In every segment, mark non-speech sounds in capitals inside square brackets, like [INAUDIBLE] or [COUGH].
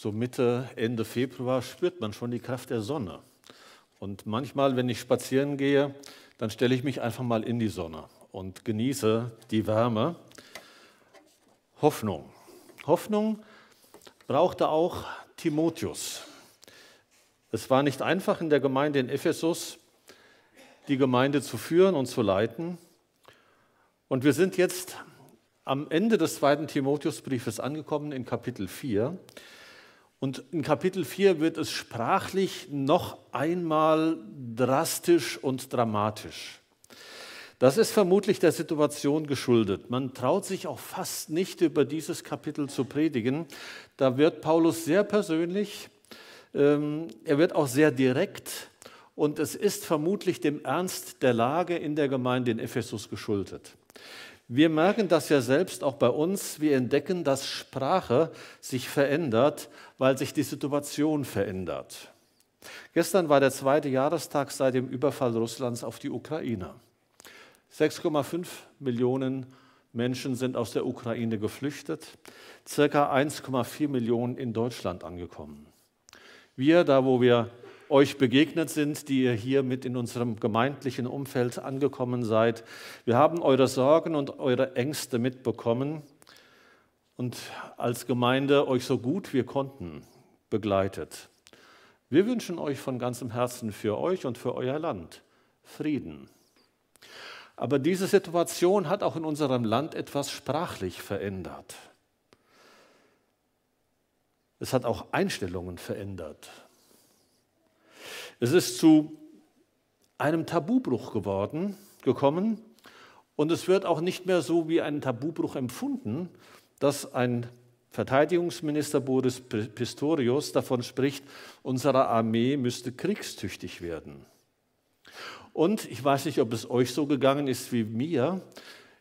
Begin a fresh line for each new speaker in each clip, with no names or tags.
so Mitte, Ende Februar spürt man schon die Kraft der Sonne. Und manchmal, wenn ich spazieren gehe, dann stelle ich mich einfach mal in die Sonne und genieße die Wärme. Hoffnung. Hoffnung brauchte auch Timotheus. Es war nicht einfach in der Gemeinde in Ephesus, die Gemeinde zu führen und zu leiten. Und wir sind jetzt am Ende des zweiten Timotheusbriefes angekommen in Kapitel 4. Und in Kapitel 4 wird es sprachlich noch einmal drastisch und dramatisch. Das ist vermutlich der Situation geschuldet. Man traut sich auch fast nicht über dieses Kapitel zu predigen. Da wird Paulus sehr persönlich, ähm, er wird auch sehr direkt und es ist vermutlich dem Ernst der Lage in der Gemeinde in Ephesus geschuldet. Wir merken das ja selbst auch bei uns. Wir entdecken, dass Sprache sich verändert, weil sich die Situation verändert. Gestern war der zweite Jahrestag seit dem Überfall Russlands auf die Ukraine. 6,5 Millionen Menschen sind aus der Ukraine geflüchtet, circa 1,4 Millionen in Deutschland angekommen. Wir, da wo wir euch begegnet sind, die ihr hier mit in unserem gemeindlichen Umfeld angekommen seid. Wir haben eure Sorgen und eure Ängste mitbekommen und als Gemeinde euch so gut wir konnten begleitet. Wir wünschen euch von ganzem Herzen für euch und für euer Land Frieden. Aber diese Situation hat auch in unserem Land etwas sprachlich verändert. Es hat auch Einstellungen verändert. Es ist zu einem Tabubruch geworden, gekommen und es wird auch nicht mehr so wie ein Tabubruch empfunden, dass ein Verteidigungsminister Boris Pistorius davon spricht, unsere Armee müsste kriegstüchtig werden. Und ich weiß nicht, ob es euch so gegangen ist wie mir.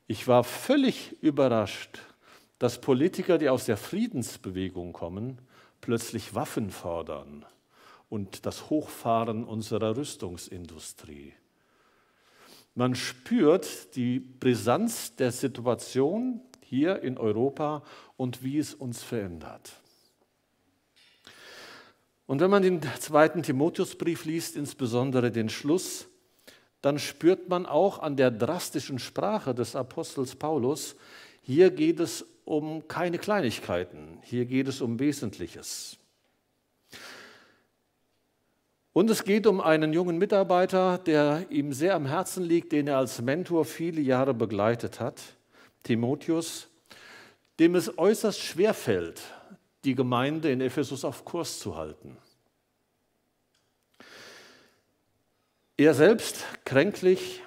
Ich war völlig überrascht, dass Politiker, die aus der Friedensbewegung kommen, plötzlich Waffen fordern und das Hochfahren unserer Rüstungsindustrie. Man spürt die Brisanz der Situation hier in Europa und wie es uns verändert. Und wenn man den zweiten Timotheusbrief liest, insbesondere den Schluss, dann spürt man auch an der drastischen Sprache des Apostels Paulus, hier geht es um keine Kleinigkeiten, hier geht es um Wesentliches. Und es geht um einen jungen Mitarbeiter, der ihm sehr am Herzen liegt, den er als Mentor viele Jahre begleitet hat, Timotheus, dem es äußerst schwer fällt, die Gemeinde in Ephesus auf Kurs zu halten. Er selbst kränklich,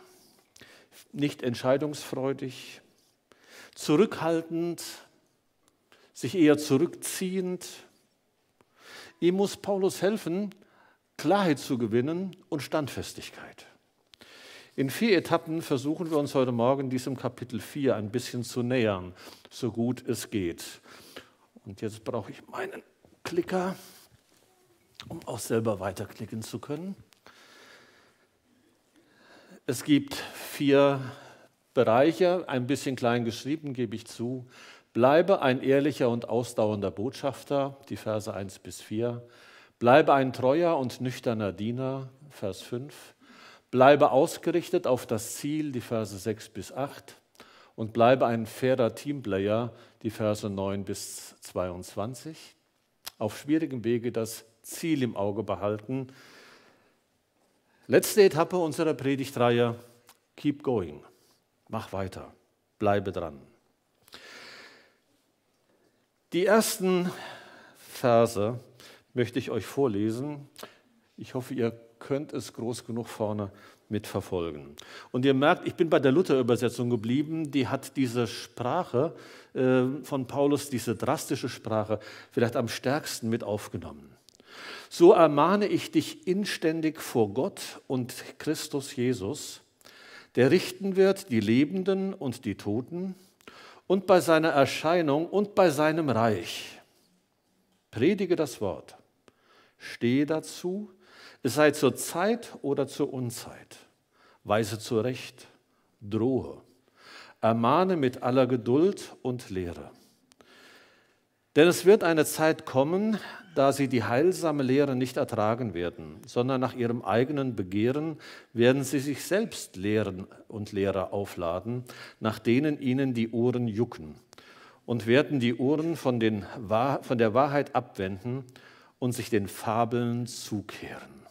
nicht entscheidungsfreudig, zurückhaltend, sich eher zurückziehend. Ihm muss Paulus helfen, Klarheit zu gewinnen und Standfestigkeit. In vier Etappen versuchen wir uns heute Morgen diesem Kapitel 4 ein bisschen zu nähern, so gut es geht. Und jetzt brauche ich meinen Klicker, um auch selber weiterklicken zu können. Es gibt vier Bereiche, ein bisschen klein geschrieben, gebe ich zu. Bleibe ein ehrlicher und ausdauernder Botschafter, die Verse 1 bis 4. Bleibe ein treuer und nüchterner Diener, Vers 5. Bleibe ausgerichtet auf das Ziel, die Verse 6 bis 8. Und bleibe ein fairer Teamplayer, die Verse 9 bis 22. Auf schwierigem Wege das Ziel im Auge behalten. Letzte Etappe unserer Predigtreihe, keep going. Mach weiter, bleibe dran. Die ersten Verse möchte ich euch vorlesen. Ich hoffe, ihr könnt es groß genug vorne mitverfolgen. Und ihr merkt, ich bin bei der Luther-Übersetzung geblieben. Die hat diese Sprache äh, von Paulus, diese drastische Sprache, vielleicht am stärksten mit aufgenommen. So ermahne ich dich inständig vor Gott und Christus Jesus, der richten wird die Lebenden und die Toten und bei seiner Erscheinung und bei seinem Reich. Predige das Wort stehe dazu, es sei zur Zeit oder zur Unzeit, weise zurecht, drohe, ermahne mit aller Geduld und Lehre. Denn es wird eine Zeit kommen, da sie die heilsame Lehre nicht ertragen werden, sondern nach ihrem eigenen Begehren werden sie sich selbst Lehren und Lehrer aufladen, nach denen ihnen die Ohren jucken, und werden die Ohren von, den, von der Wahrheit abwenden und sich den Fabeln zukehren.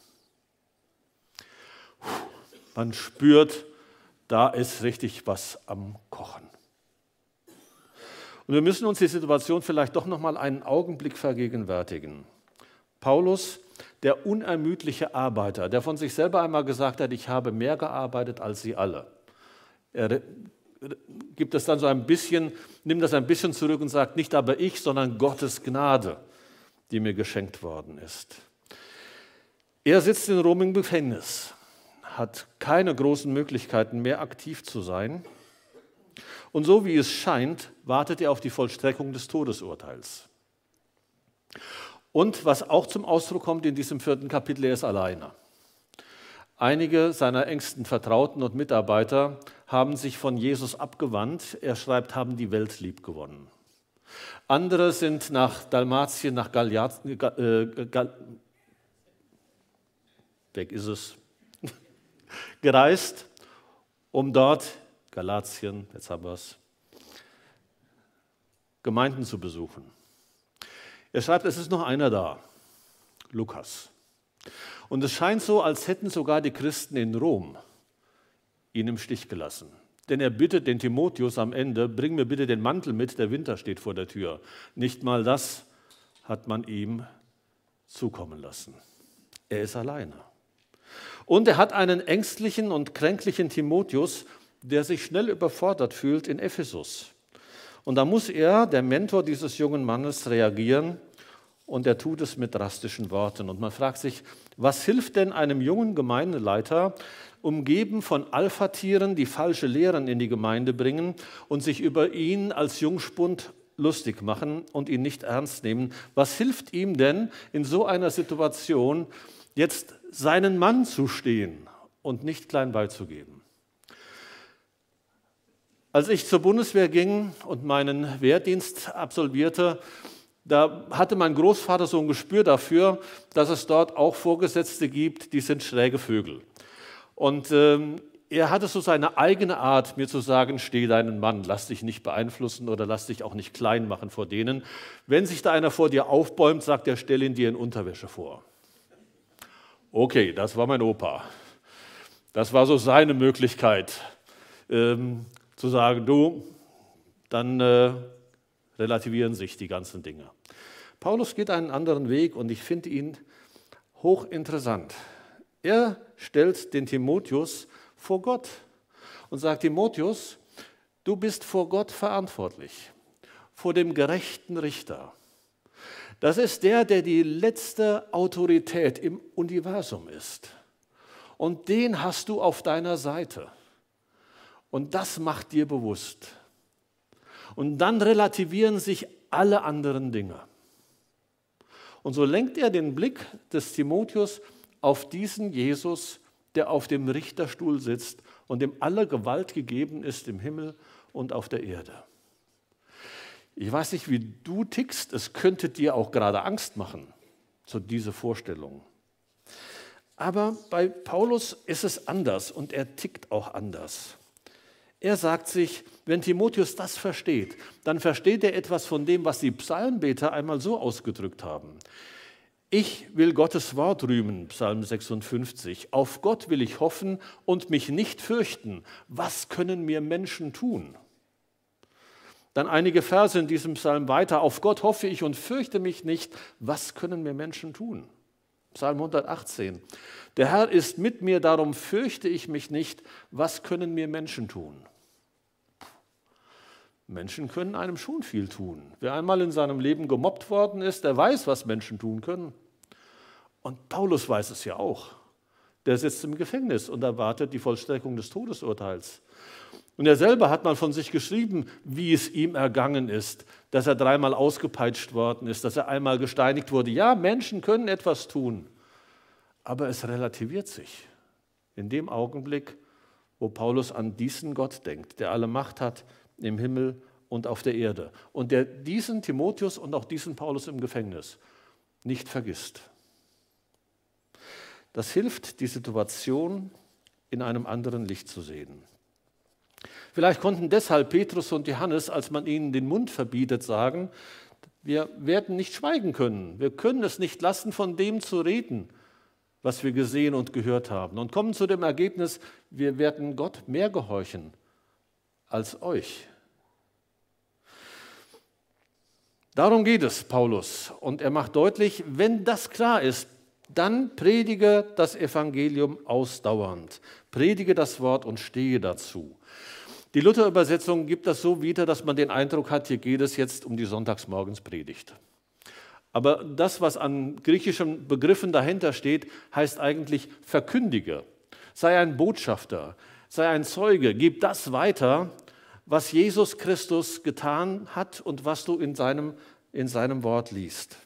Man spürt, da ist richtig was am Kochen. Und wir müssen uns die Situation vielleicht doch noch mal einen Augenblick vergegenwärtigen. Paulus, der unermüdliche Arbeiter, der von sich selber einmal gesagt hat, ich habe mehr gearbeitet als sie alle. Er gibt es dann so ein bisschen, nimmt das ein bisschen zurück und sagt, nicht aber ich, sondern Gottes Gnade, die mir geschenkt worden ist. Er sitzt in Rom im Gefängnis, hat keine großen Möglichkeiten mehr aktiv zu sein und so wie es scheint, wartet er auf die Vollstreckung des Todesurteils. Und was auch zum Ausdruck kommt in diesem vierten Kapitel, er ist alleine. Einige seiner engsten Vertrauten und Mitarbeiter haben sich von Jesus abgewandt. Er schreibt, haben die Welt lieb gewonnen. Andere sind nach Dalmatien, nach Galiaz, äh, Gal, weg ist es, [LAUGHS] gereist, um dort Galatien, jetzt haben wir es, Gemeinden zu besuchen. Er schreibt, es ist noch einer da, Lukas. Und es scheint so, als hätten sogar die Christen in Rom ihn im Stich gelassen. Denn er bittet den Timotheus am Ende, bring mir bitte den Mantel mit, der Winter steht vor der Tür. Nicht mal das hat man ihm zukommen lassen. Er ist alleine. Und er hat einen ängstlichen und kränklichen Timotheus, der sich schnell überfordert fühlt in Ephesus. Und da muss er, der Mentor dieses jungen Mannes, reagieren und er tut es mit drastischen Worten. Und man fragt sich, was hilft denn einem jungen Gemeindeleiter, umgeben von Alpha-Tieren, die falsche Lehren in die Gemeinde bringen und sich über ihn als Jungspund lustig machen und ihn nicht ernst nehmen? Was hilft ihm denn in so einer Situation, jetzt seinen Mann zu stehen und nicht klein beizugeben? Als ich zur Bundeswehr ging und meinen Wehrdienst absolvierte, da hatte mein Großvater so ein Gespür dafür, dass es dort auch Vorgesetzte gibt, die sind schräge Vögel. Und ähm, er hatte so seine eigene Art, mir zu sagen, steh deinen Mann, lass dich nicht beeinflussen oder lass dich auch nicht klein machen vor denen. Wenn sich da einer vor dir aufbäumt, sagt er, stell ihn dir in Unterwäsche vor. Okay, das war mein Opa. Das war so seine Möglichkeit. Ähm, zu sagen, du, dann äh, relativieren sich die ganzen Dinge. Paulus geht einen anderen Weg und ich finde ihn hochinteressant. Er stellt den Timotheus vor Gott und sagt, Timotheus, du bist vor Gott verantwortlich, vor dem gerechten Richter. Das ist der, der die letzte Autorität im Universum ist. Und den hast du auf deiner Seite. Und das macht dir bewusst. Und dann relativieren sich alle anderen Dinge. Und so lenkt er den Blick des Timotheus auf diesen Jesus, der auf dem Richterstuhl sitzt und dem alle Gewalt gegeben ist im Himmel und auf der Erde. Ich weiß nicht, wie du tickst, es könnte dir auch gerade Angst machen, so diese Vorstellung. Aber bei Paulus ist es anders und er tickt auch anders. Er sagt sich, wenn Timotheus das versteht, dann versteht er etwas von dem, was die Psalmbeter einmal so ausgedrückt haben. Ich will Gottes Wort rühmen, Psalm 56. Auf Gott will ich hoffen und mich nicht fürchten. Was können mir Menschen tun? Dann einige Verse in diesem Psalm weiter. Auf Gott hoffe ich und fürchte mich nicht. Was können mir Menschen tun? Psalm 118. Der Herr ist mit mir, darum fürchte ich mich nicht. Was können mir Menschen tun? Menschen können einem schon viel tun. Wer einmal in seinem Leben gemobbt worden ist, der weiß, was Menschen tun können. Und Paulus weiß es ja auch. Der sitzt im Gefängnis und erwartet die Vollstreckung des Todesurteils. Und er selber hat mal von sich geschrieben, wie es ihm ergangen ist, dass er dreimal ausgepeitscht worden ist, dass er einmal gesteinigt wurde. Ja, Menschen können etwas tun, aber es relativiert sich. In dem Augenblick, wo Paulus an diesen Gott denkt, der alle Macht hat im Himmel und auf der Erde. Und der diesen Timotheus und auch diesen Paulus im Gefängnis nicht vergisst. Das hilft, die Situation in einem anderen Licht zu sehen. Vielleicht konnten deshalb Petrus und Johannes, als man ihnen den Mund verbietet, sagen, wir werden nicht schweigen können. Wir können es nicht lassen, von dem zu reden, was wir gesehen und gehört haben. Und kommen zu dem Ergebnis, wir werden Gott mehr gehorchen als euch. Darum geht es Paulus. Und er macht deutlich, wenn das klar ist, dann predige das Evangelium ausdauernd. Predige das Wort und stehe dazu. Die Luther-Übersetzung gibt das so wieder, dass man den Eindruck hat, hier geht es jetzt um die Sonntagsmorgenspredigt. Aber das, was an griechischen Begriffen dahinter steht, heißt eigentlich verkündige. Sei ein Botschafter, sei ein Zeuge, gib das weiter, was Jesus Christus getan hat und was du in seinem, in seinem Wort liest.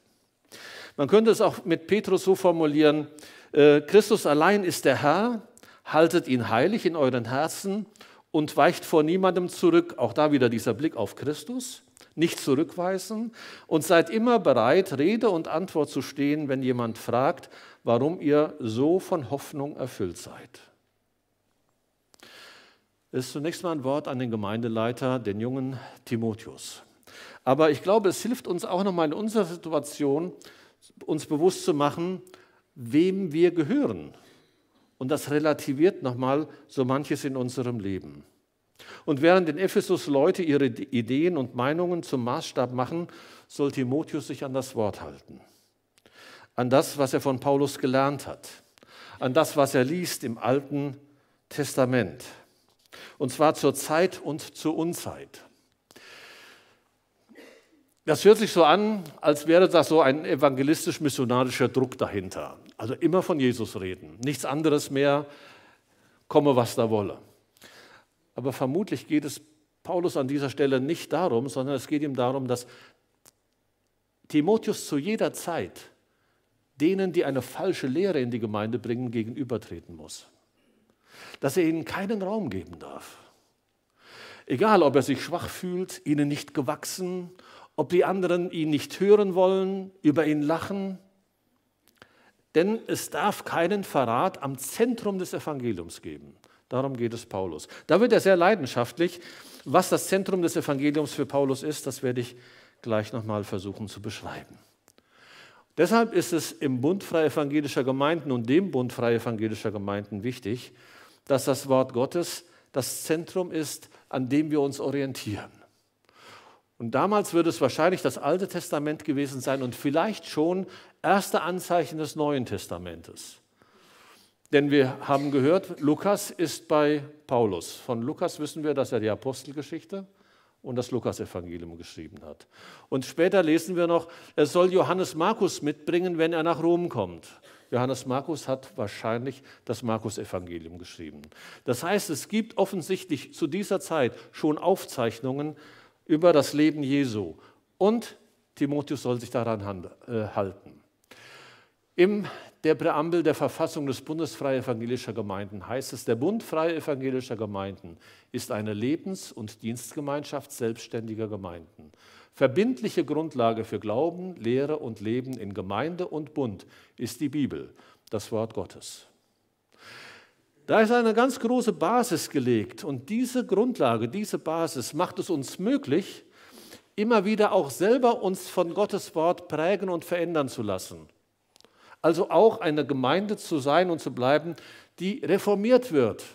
Man könnte es auch mit Petrus so formulieren, äh, Christus allein ist der Herr, haltet ihn heilig in euren Herzen und weicht vor niemandem zurück. Auch da wieder dieser Blick auf Christus. Nicht zurückweisen und seid immer bereit, Rede und Antwort zu stehen, wenn jemand fragt, warum ihr so von Hoffnung erfüllt seid. Ist zunächst mal ein Wort an den Gemeindeleiter, den jungen Timotheus. Aber ich glaube, es hilft uns auch nochmal in unserer Situation, uns bewusst zu machen, wem wir gehören. Und das relativiert nochmal so manches in unserem Leben. Und während in Ephesus Leute ihre Ideen und Meinungen zum Maßstab machen, soll Timotheus sich an das Wort halten. An das, was er von Paulus gelernt hat. An das, was er liest im Alten Testament. Und zwar zur Zeit und zur Unzeit. Das hört sich so an, als wäre das so ein evangelistisch-missionarischer Druck dahinter. Also immer von Jesus reden, nichts anderes mehr, komme was da wolle. Aber vermutlich geht es Paulus an dieser Stelle nicht darum, sondern es geht ihm darum, dass Timotheus zu jeder Zeit denen, die eine falsche Lehre in die Gemeinde bringen, gegenübertreten muss. Dass er ihnen keinen Raum geben darf. Egal, ob er sich schwach fühlt, ihnen nicht gewachsen ob die anderen ihn nicht hören wollen, über ihn lachen. Denn es darf keinen Verrat am Zentrum des Evangeliums geben. Darum geht es Paulus. Da wird er sehr leidenschaftlich. Was das Zentrum des Evangeliums für Paulus ist, das werde ich gleich nochmal versuchen zu beschreiben. Deshalb ist es im Bund Freie Evangelischer Gemeinden und dem Bund Freie Evangelischer Gemeinden wichtig, dass das Wort Gottes das Zentrum ist, an dem wir uns orientieren. Und damals würde es wahrscheinlich das Alte Testament gewesen sein und vielleicht schon erste Anzeichen des Neuen Testamentes. Denn wir haben gehört, Lukas ist bei Paulus. Von Lukas wissen wir, dass er die Apostelgeschichte und das Lukasevangelium geschrieben hat. Und später lesen wir noch, er soll Johannes Markus mitbringen, wenn er nach Rom kommt. Johannes Markus hat wahrscheinlich das Markus-Evangelium geschrieben. Das heißt, es gibt offensichtlich zu dieser Zeit schon Aufzeichnungen, über das Leben Jesu. Und Timotheus soll sich daran äh, halten. In der Präambel der Verfassung des Bundes Freie Evangelischer Gemeinden heißt es, der Bund Freie Evangelischer Gemeinden ist eine Lebens- und Dienstgemeinschaft selbstständiger Gemeinden. Verbindliche Grundlage für Glauben, Lehre und Leben in Gemeinde und Bund ist die Bibel, das Wort Gottes. Da ist eine ganz große Basis gelegt und diese Grundlage, diese Basis macht es uns möglich, immer wieder auch selber uns von Gottes Wort prägen und verändern zu lassen. Also auch eine Gemeinde zu sein und zu bleiben, die reformiert wird,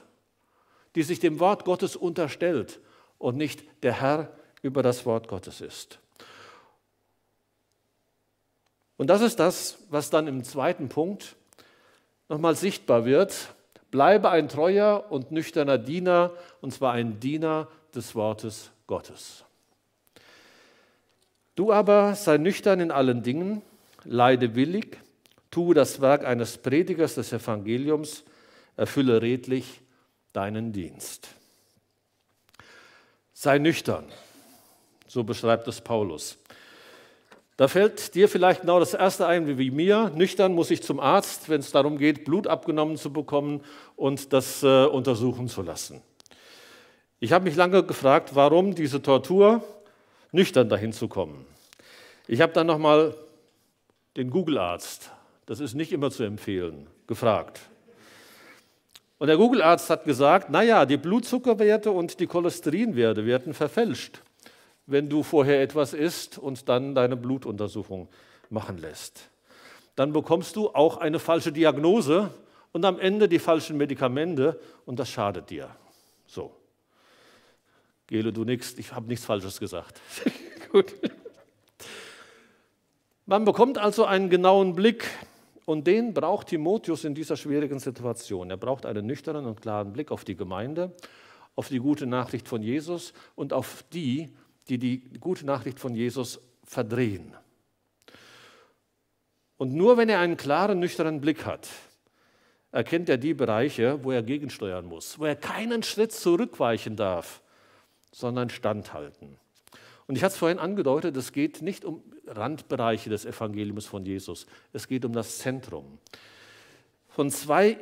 die sich dem Wort Gottes unterstellt und nicht der Herr über das Wort Gottes ist. Und das ist das, was dann im zweiten Punkt nochmal sichtbar wird. Bleibe ein treuer und nüchterner Diener, und zwar ein Diener des Wortes Gottes. Du aber sei nüchtern in allen Dingen, leide willig, tue das Werk eines Predigers des Evangeliums, erfülle redlich deinen Dienst. Sei nüchtern, so beschreibt es Paulus. Da fällt dir vielleicht genau das Erste ein, wie mir. Nüchtern muss ich zum Arzt, wenn es darum geht, Blut abgenommen zu bekommen und das äh, untersuchen zu lassen. Ich habe mich lange gefragt, warum diese Tortur nüchtern dahin zu kommen. Ich habe dann nochmal den Google-Arzt, das ist nicht immer zu empfehlen, gefragt. Und der Google-Arzt hat gesagt, naja, die Blutzuckerwerte und die Cholesterinwerte werden verfälscht, wenn du vorher etwas isst und dann deine Blutuntersuchung machen lässt. Dann bekommst du auch eine falsche Diagnose und am Ende die falschen Medikamente und das schadet dir. So. Gele, du nix, ich habe nichts Falsches gesagt. [LAUGHS] Gut. Man bekommt also einen genauen Blick und den braucht Timotheus in dieser schwierigen Situation. Er braucht einen nüchternen und klaren Blick auf die Gemeinde, auf die gute Nachricht von Jesus und auf die, die die gute Nachricht von Jesus verdrehen. Und nur wenn er einen klaren, nüchternen Blick hat, erkennt er die Bereiche, wo er gegensteuern muss, wo er keinen Schritt zurückweichen darf, sondern standhalten. Und ich hatte es vorhin angedeutet, es geht nicht um Randbereiche des Evangeliums von Jesus, es geht um das Zentrum. Von zwei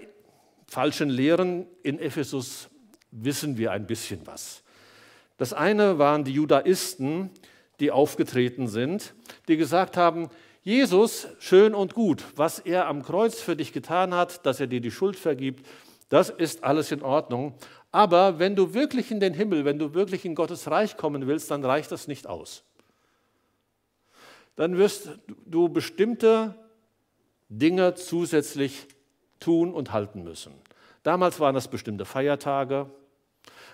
falschen Lehren in Ephesus wissen wir ein bisschen was. Das eine waren die Judaisten, die aufgetreten sind, die gesagt haben, Jesus, schön und gut, was er am Kreuz für dich getan hat, dass er dir die Schuld vergibt, das ist alles in Ordnung. Aber wenn du wirklich in den Himmel, wenn du wirklich in Gottes Reich kommen willst, dann reicht das nicht aus. Dann wirst du bestimmte Dinge zusätzlich tun und halten müssen. Damals waren es bestimmte Feiertage,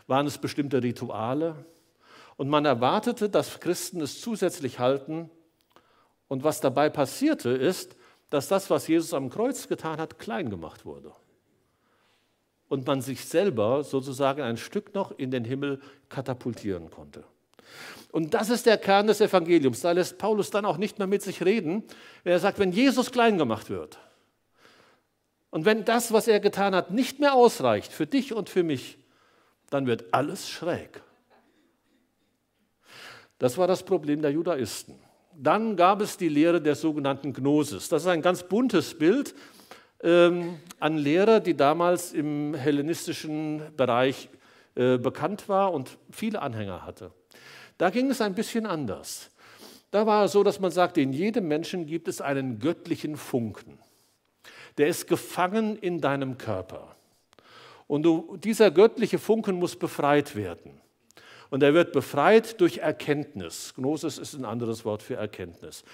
waren es bestimmte Rituale und man erwartete, dass Christen es zusätzlich halten. Und was dabei passierte, ist, dass das, was Jesus am Kreuz getan hat, klein gemacht wurde und man sich selber sozusagen ein Stück noch in den Himmel katapultieren konnte. Und das ist der Kern des Evangeliums. Da lässt Paulus dann auch nicht mehr mit sich reden. Er sagt, wenn Jesus klein gemacht wird und wenn das, was er getan hat, nicht mehr ausreicht für dich und für mich, dann wird alles schräg. Das war das Problem der Judaisten. Dann gab es die Lehre der sogenannten Gnosis. Das ist ein ganz buntes Bild ähm, an Lehrer, die damals im hellenistischen Bereich äh, bekannt war und viele Anhänger hatte. Da ging es ein bisschen anders. Da war es so, dass man sagte, in jedem Menschen gibt es einen göttlichen Funken. Der ist gefangen in deinem Körper. Und du, dieser göttliche Funken muss befreit werden. Und er wird befreit durch Erkenntnis. Gnosis ist ein anderes Wort für Erkenntnis.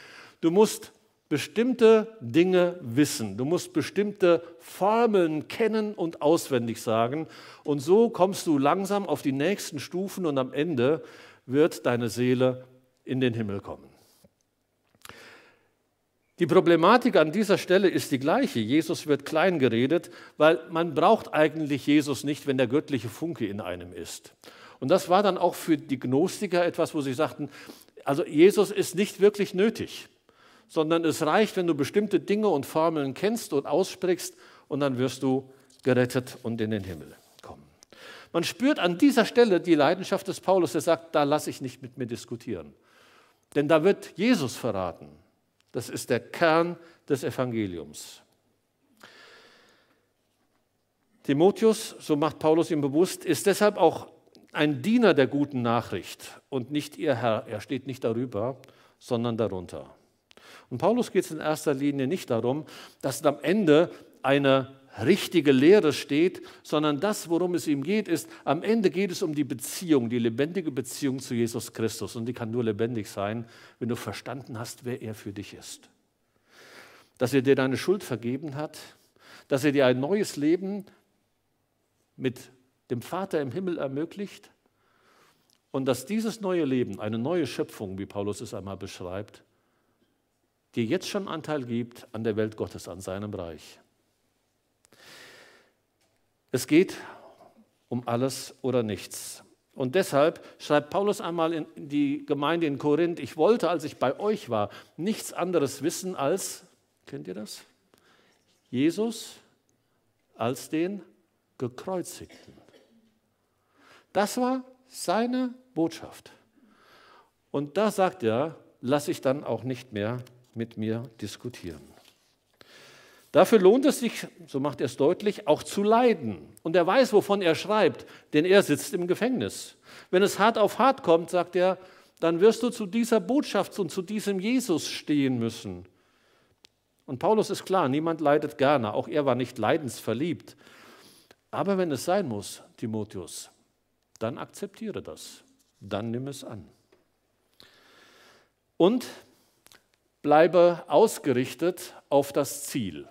Du musst bestimmte Dinge wissen. Du musst bestimmte Formeln kennen und auswendig sagen. Und so kommst du langsam auf die nächsten Stufen und am Ende wird deine Seele in den Himmel kommen. Die Problematik an dieser Stelle ist die gleiche. Jesus wird klein geredet, weil man braucht eigentlich Jesus nicht, wenn der göttliche Funke in einem ist. Und das war dann auch für die Gnostiker etwas, wo sie sagten, also Jesus ist nicht wirklich nötig sondern es reicht, wenn du bestimmte Dinge und Formeln kennst und aussprichst und dann wirst du gerettet und in den Himmel kommen. Man spürt an dieser Stelle die Leidenschaft des Paulus, der sagt, da lasse ich nicht mit mir diskutieren. Denn da wird Jesus verraten. Das ist der Kern des Evangeliums. Timotheus, so macht Paulus ihm bewusst, ist deshalb auch ein Diener der guten Nachricht und nicht ihr Herr. Er steht nicht darüber, sondern darunter. Und Paulus geht es in erster Linie nicht darum, dass am Ende eine richtige Lehre steht, sondern das, worum es ihm geht, ist, am Ende geht es um die Beziehung, die lebendige Beziehung zu Jesus Christus. Und die kann nur lebendig sein, wenn du verstanden hast, wer er für dich ist. Dass er dir deine Schuld vergeben hat, dass er dir ein neues Leben mit dem Vater im Himmel ermöglicht und dass dieses neue Leben, eine neue Schöpfung, wie Paulus es einmal beschreibt, dir jetzt schon Anteil gibt an der Welt Gottes, an seinem Reich. Es geht um alles oder nichts. Und deshalb schreibt Paulus einmal in die Gemeinde in Korinth, ich wollte, als ich bei euch war, nichts anderes wissen als, kennt ihr das? Jesus als den gekreuzigten. Das war seine Botschaft. Und da sagt er, lasse ich dann auch nicht mehr mit mir diskutieren. Dafür lohnt es sich, so macht er es deutlich, auch zu leiden. Und er weiß, wovon er schreibt, denn er sitzt im Gefängnis. Wenn es hart auf hart kommt, sagt er, dann wirst du zu dieser Botschaft und zu diesem Jesus stehen müssen. Und Paulus ist klar, niemand leidet gerne, auch er war nicht leidensverliebt. Aber wenn es sein muss, Timotheus, dann akzeptiere das, dann nimm es an. Und bleibe ausgerichtet auf das Ziel.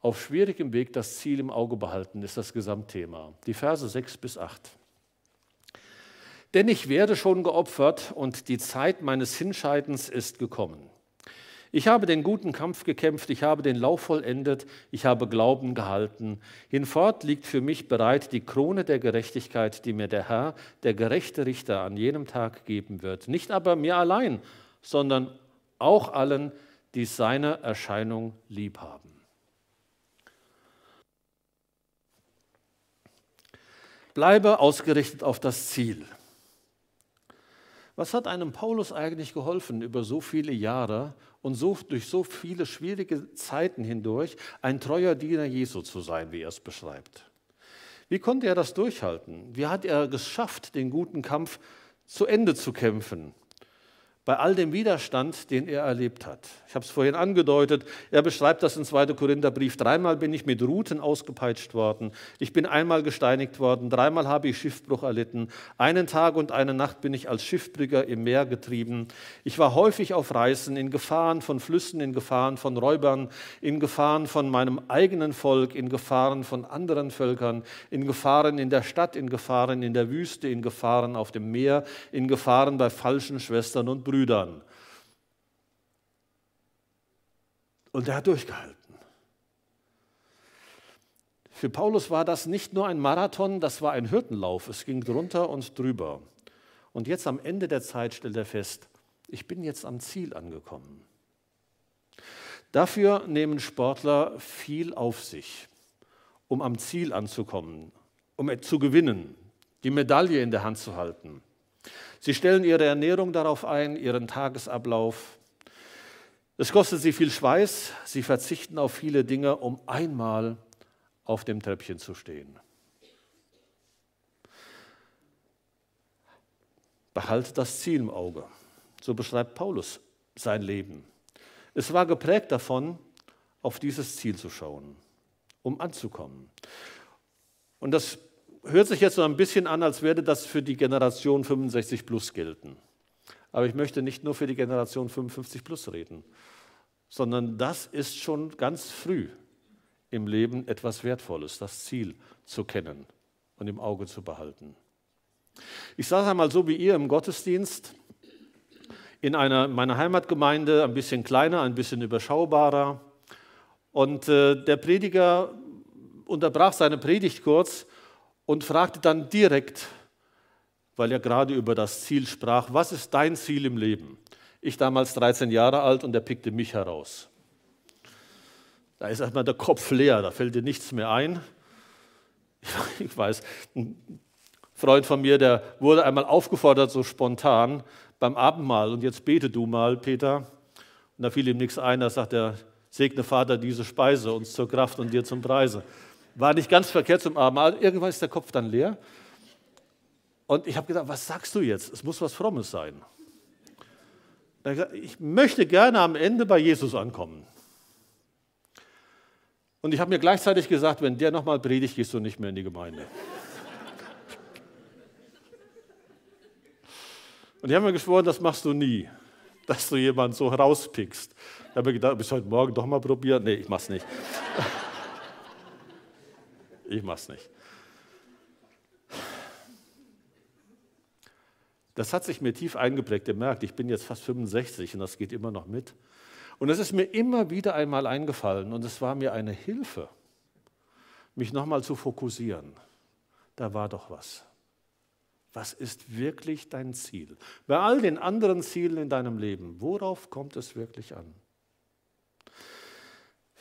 Auf schwierigem Weg das Ziel im Auge behalten ist das Gesamtthema. Die Verse 6 bis 8. Denn ich werde schon geopfert und die Zeit meines Hinscheidens ist gekommen. Ich habe den guten Kampf gekämpft, ich habe den Lauf vollendet, ich habe Glauben gehalten. Hinfort liegt für mich bereit die Krone der Gerechtigkeit, die mir der Herr, der gerechte Richter, an jenem Tag geben wird. Nicht aber mir allein, sondern auch allen, die seine Erscheinung lieb haben. Bleibe ausgerichtet auf das Ziel. Was hat einem Paulus eigentlich geholfen, über so viele Jahre und so, durch so viele schwierige Zeiten hindurch ein treuer Diener Jesu zu sein, wie er es beschreibt? Wie konnte er das durchhalten? Wie hat er geschafft, den guten Kampf zu Ende zu kämpfen? Bei all dem Widerstand, den er erlebt hat. Ich habe es vorhin angedeutet, er beschreibt das im 2. Korintherbrief. Dreimal bin ich mit Ruten ausgepeitscht worden, ich bin einmal gesteinigt worden, dreimal habe ich Schiffbruch erlitten, einen Tag und eine Nacht bin ich als Schiffbrüger im Meer getrieben. Ich war häufig auf Reisen, in Gefahren von Flüssen, in Gefahren von Räubern, in Gefahren von meinem eigenen Volk, in Gefahren von anderen Völkern, in Gefahren in der Stadt, in Gefahren in der Wüste, in Gefahren auf dem Meer, in Gefahren bei falschen Schwestern und Brüdern. Brüdern. Und er hat durchgehalten. Für Paulus war das nicht nur ein Marathon, das war ein Hürdenlauf. Es ging drunter und drüber. Und jetzt am Ende der Zeit stellt er fest, ich bin jetzt am Ziel angekommen. Dafür nehmen Sportler viel auf sich, um am Ziel anzukommen, um zu gewinnen, die Medaille in der Hand zu halten. Sie stellen ihre Ernährung darauf ein, ihren Tagesablauf. Es kostet sie viel Schweiß, sie verzichten auf viele Dinge, um einmal auf dem Treppchen zu stehen. Behalte das Ziel im Auge. So beschreibt Paulus sein Leben. Es war geprägt davon, auf dieses Ziel zu schauen, um anzukommen. Und das hört sich jetzt so ein bisschen an, als würde das für die Generation 65 plus gelten. Aber ich möchte nicht nur für die Generation 55 plus reden, sondern das ist schon ganz früh im Leben etwas Wertvolles, das Ziel zu kennen und im Auge zu behalten. Ich sage einmal so wie ihr im Gottesdienst, in einer meiner Heimatgemeinde, ein bisschen kleiner, ein bisschen überschaubarer. Und äh, der Prediger unterbrach seine Predigt kurz und fragte dann direkt, weil er gerade über das Ziel sprach, was ist dein Ziel im Leben? Ich damals 13 Jahre alt und er pickte mich heraus. Da ist erstmal der Kopf leer, da fällt dir nichts mehr ein. [LAUGHS] Ich weiß, ein Freund von mir, der wurde einmal aufgefordert, so spontan beim Abendmahl, und jetzt bete du mal, Peter. Und da fiel ihm nichts ein, da sagt er, segne Vater diese Speise uns zur Kraft und dir zum Preise. War nicht ganz verkehrt zum Abendmahl. Irgendwann ist der Kopf dann leer. Und ich habe gedacht, was sagst du jetzt? Es muss was Frommes sein. Ich möchte gerne am Ende bei Jesus ankommen. Und ich habe mir gleichzeitig gesagt, wenn der nochmal predigt, gehst du nicht mehr in die Gemeinde. Und ich habe mir geschworen, das machst du nie, dass du jemanden so rauspickst. Ich habe mir gedacht, bis heute Morgen doch mal probieren. Nee, ich mach's nicht. Ich mach's nicht. Das hat sich mir tief eingeprägt. Ihr merkt, ich bin jetzt fast 65 und das geht immer noch mit. Und es ist mir immer wieder einmal eingefallen und es war mir eine Hilfe, mich nochmal zu fokussieren. Da war doch was. Was ist wirklich dein Ziel? Bei all den anderen Zielen in deinem Leben, worauf kommt es wirklich an?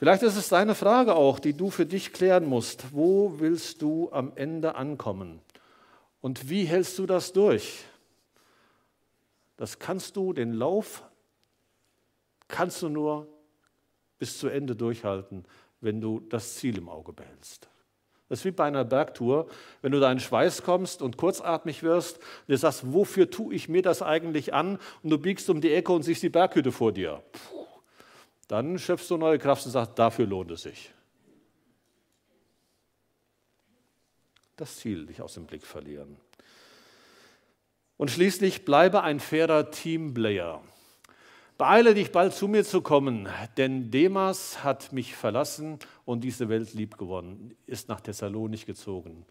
Vielleicht ist es deine Frage auch, die du für dich klären musst. Wo willst du am Ende ankommen? Und wie hältst du das durch? Das kannst du, den Lauf kannst du nur bis zu Ende durchhalten, wenn du das Ziel im Auge behältst. Das ist wie bei einer Bergtour, wenn du da in Schweiß kommst und kurzatmig wirst und du sagst, wofür tue ich mir das eigentlich an? Und du biegst um die Ecke und siehst die Berghütte vor dir. Puh. Dann schöpfst du neue Kraft und sagst, dafür lohnt es sich. Das Ziel nicht aus dem Blick verlieren. Und schließlich bleibe ein fairer Teamplayer. Beeile dich bald zu mir zu kommen, denn Demas hat mich verlassen und diese Welt lieb gewonnen, ist nach Thessalonich gezogen.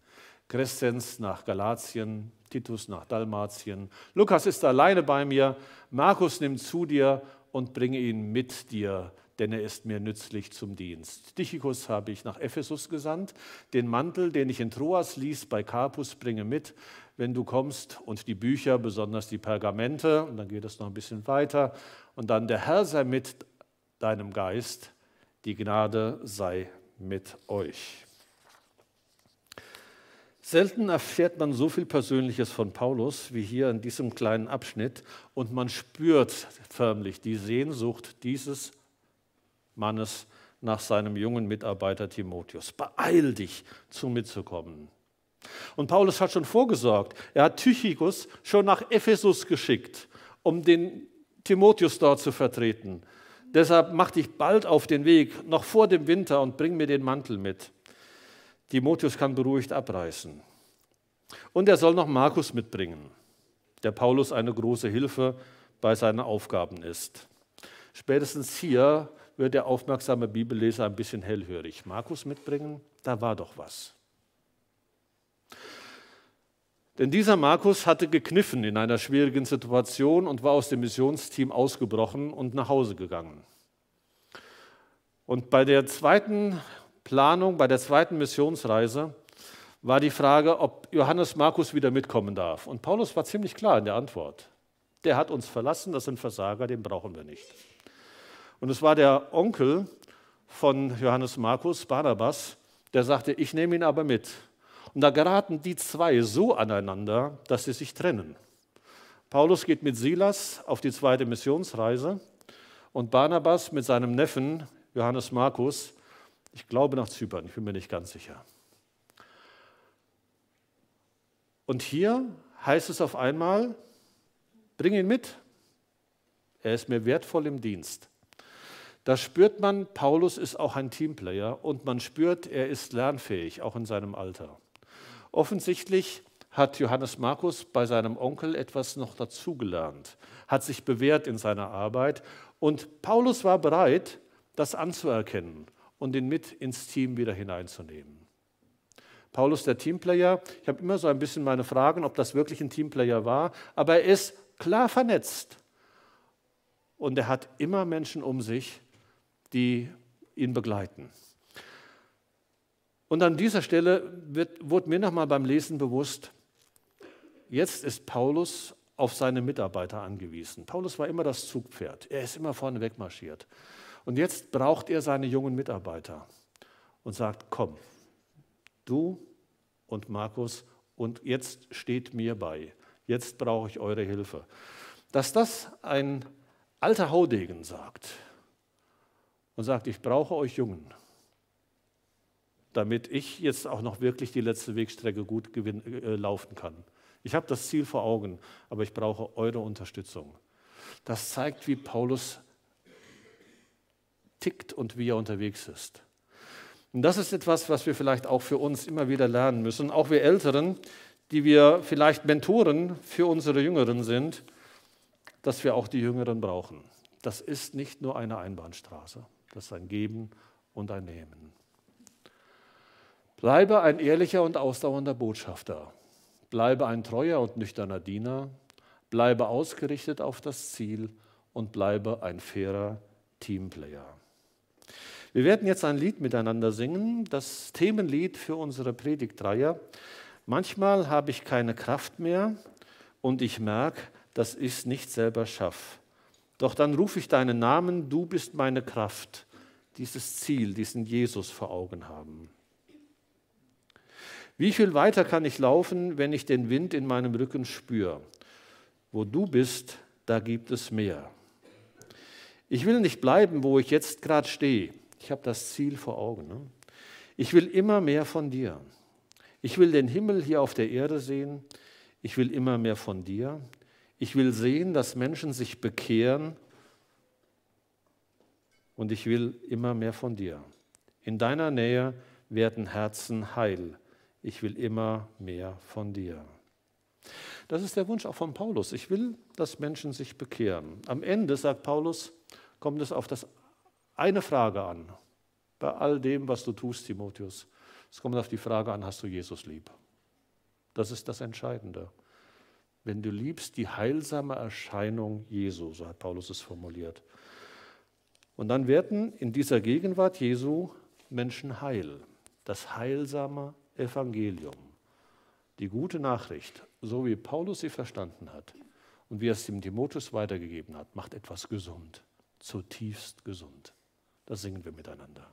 Crescens nach Galatien, Titus nach Dalmatien. Lukas ist alleine bei mir, Markus nimm zu dir und bringe ihn mit dir, denn er ist mir nützlich zum Dienst. Tychicus habe ich nach Ephesus gesandt, den Mantel, den ich in Troas ließ, bei Carpus bringe mit, wenn du kommst, und die Bücher, besonders die Pergamente, und dann geht es noch ein bisschen weiter, und dann der Herr sei mit deinem Geist, die Gnade sei mit euch. Selten erfährt man so viel Persönliches von Paulus wie hier in diesem kleinen Abschnitt und man spürt förmlich die Sehnsucht dieses Mannes nach seinem jungen Mitarbeiter Timotheus. Beeil dich, zu mitzukommen. Und Paulus hat schon vorgesorgt. Er hat Tychicus schon nach Ephesus geschickt, um den Timotheus dort zu vertreten. Deshalb mach dich bald auf den Weg, noch vor dem Winter, und bring mir den Mantel mit. Timotheus kann beruhigt abreißen. Und er soll noch Markus mitbringen, der Paulus eine große Hilfe bei seinen Aufgaben ist. Spätestens hier wird der aufmerksame Bibelleser ein bisschen hellhörig. Markus mitbringen, da war doch was. Denn dieser Markus hatte gekniffen in einer schwierigen Situation und war aus dem Missionsteam ausgebrochen und nach Hause gegangen. Und bei der zweiten Planung, bei der zweiten Missionsreise, war die Frage, ob Johannes Markus wieder mitkommen darf. Und Paulus war ziemlich klar in der Antwort. Der hat uns verlassen, das sind Versager, den brauchen wir nicht. Und es war der Onkel von Johannes Markus, Barnabas, der sagte, ich nehme ihn aber mit. Und da geraten die zwei so aneinander, dass sie sich trennen. Paulus geht mit Silas auf die zweite Missionsreise und Barnabas mit seinem Neffen Johannes Markus, ich glaube nach Zypern, ich bin mir nicht ganz sicher. Und hier heißt es auf einmal, bring ihn mit. Er ist mir wertvoll im Dienst. Da spürt man, Paulus ist auch ein Teamplayer und man spürt, er ist lernfähig, auch in seinem Alter. Offensichtlich hat Johannes Markus bei seinem Onkel etwas noch dazugelernt, hat sich bewährt in seiner Arbeit und Paulus war bereit, das anzuerkennen und ihn mit ins Team wieder hineinzunehmen. Paulus der Teamplayer, ich habe immer so ein bisschen meine Fragen, ob das wirklich ein Teamplayer war, aber er ist klar vernetzt und er hat immer Menschen um sich, die ihn begleiten. Und an dieser Stelle wird, wurde mir nochmal beim Lesen bewusst, jetzt ist Paulus auf seine Mitarbeiter angewiesen. Paulus war immer das Zugpferd. Er ist immer vorne wegmarschiert. Und jetzt braucht er seine jungen Mitarbeiter und sagt, komm, du und Markus, und jetzt steht mir bei. Jetzt brauche ich eure Hilfe. Dass das ein alter Haudegen sagt und sagt, ich brauche euch Jungen, damit ich jetzt auch noch wirklich die letzte Wegstrecke gut äh, laufen kann. Ich habe das Ziel vor Augen, aber ich brauche eure Unterstützung. Das zeigt, wie Paulus tickt und wie er unterwegs ist. Und das ist etwas, was wir vielleicht auch für uns immer wieder lernen müssen, auch wir Älteren, die wir vielleicht Mentoren für unsere Jüngeren sind, dass wir auch die Jüngeren brauchen. Das ist nicht nur eine Einbahnstraße, das ist ein Geben und ein Nehmen. Bleibe ein ehrlicher und ausdauernder Botschafter. Bleibe ein treuer und nüchterner Diener. Bleibe ausgerichtet auf das Ziel und bleibe ein fairer Teamplayer. Wir werden jetzt ein Lied miteinander singen, das Themenlied für unsere Predigtreihe. Manchmal habe ich keine Kraft mehr und ich merke, dass ich es nicht selber schaffe. Doch dann rufe ich deinen Namen, du bist meine Kraft. Dieses Ziel, diesen Jesus vor Augen haben. Wie viel weiter kann ich laufen, wenn ich den Wind in meinem Rücken spüre? Wo du bist, da gibt es mehr. Ich will nicht bleiben, wo ich jetzt gerade stehe. Ich habe das Ziel vor Augen. Ne? Ich will immer mehr von dir. Ich will den Himmel hier auf der Erde sehen. Ich will immer mehr von dir. Ich will sehen, dass Menschen sich bekehren. Und ich will immer mehr von dir. In deiner Nähe werden Herzen heil. Ich will immer mehr von dir. Das ist der Wunsch auch von Paulus. Ich will, dass Menschen sich bekehren. Am Ende, sagt Paulus, kommt es auf das eine Frage an. Bei all dem, was du tust, Timotheus. Es kommt auf die Frage an, hast du Jesus lieb? Das ist das Entscheidende. Wenn du liebst die heilsame Erscheinung Jesu, so hat Paulus es formuliert. Und dann werden in dieser Gegenwart Jesu Menschen heil. Das heilsame Evangelium, die gute Nachricht, so wie Paulus sie verstanden hat und wie er es dem Timotheus weitergegeben hat, macht etwas gesund, zutiefst gesund. Das singen wir miteinander.